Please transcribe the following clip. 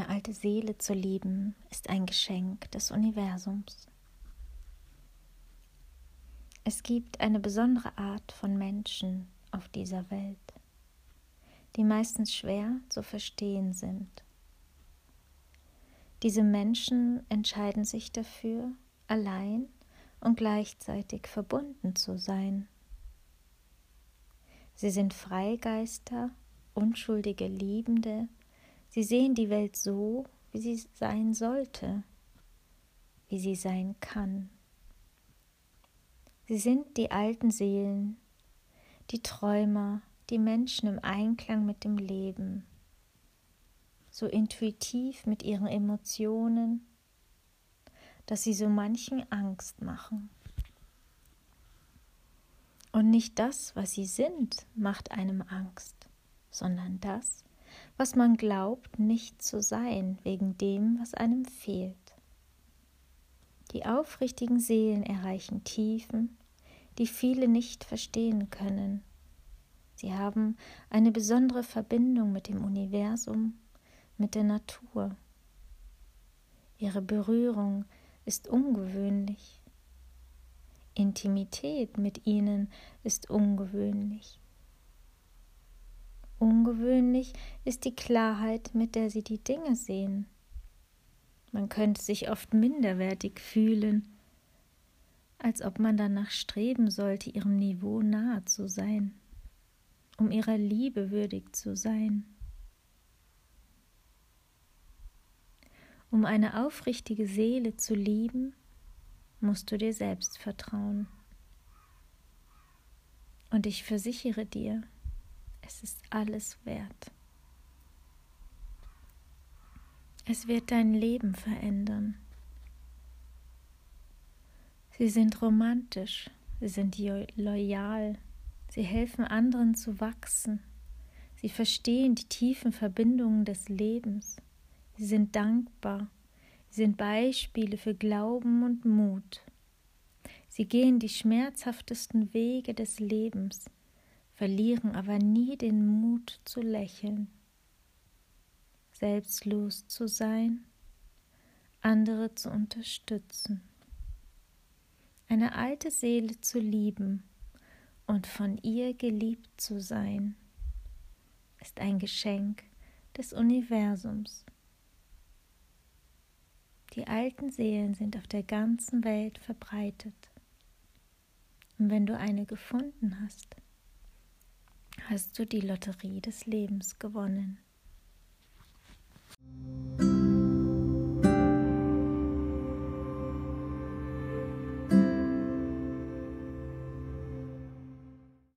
alte Seele zu lieben, ist ein Geschenk des Universums. Es gibt eine besondere Art von Menschen auf dieser Welt, die meistens schwer zu verstehen sind. Diese Menschen entscheiden sich dafür, allein und gleichzeitig verbunden zu sein. Sie sind Freigeister, unschuldige Liebende, sie sehen die Welt so, wie sie sein sollte, wie sie sein kann. Sie sind die alten Seelen, die Träumer, die Menschen im Einklang mit dem Leben, so intuitiv mit ihren Emotionen, dass sie so manchen Angst machen. Und nicht das, was sie sind, macht einem Angst, sondern das, was man glaubt nicht zu sein, wegen dem, was einem fehlt. Die aufrichtigen Seelen erreichen Tiefen, die viele nicht verstehen können. Sie haben eine besondere Verbindung mit dem Universum, mit der Natur. Ihre Berührung ist ungewöhnlich. Intimität mit ihnen ist ungewöhnlich. Ungewöhnlich ist die Klarheit, mit der sie die Dinge sehen. Man könnte sich oft minderwertig fühlen, als ob man danach streben sollte, ihrem Niveau nahe zu sein, um ihrer Liebe würdig zu sein. Um eine aufrichtige Seele zu lieben, musst du dir selbst vertrauen. Und ich versichere dir, es ist alles wert. Es wird dein Leben verändern. Sie sind romantisch, sie sind loyal, sie helfen anderen zu wachsen, sie verstehen die tiefen Verbindungen des Lebens. Sie sind dankbar. Sie sind Beispiele für Glauben und Mut. Sie gehen die schmerzhaftesten Wege des Lebens, verlieren aber nie den Mut zu lächeln, selbstlos zu sein, andere zu unterstützen, eine alte Seele zu lieben und von ihr geliebt zu sein, ist ein Geschenk des Universums. Die alten Seelen sind auf der ganzen Welt verbreitet. Und wenn du eine gefunden hast, hast du die Lotterie des Lebens gewonnen.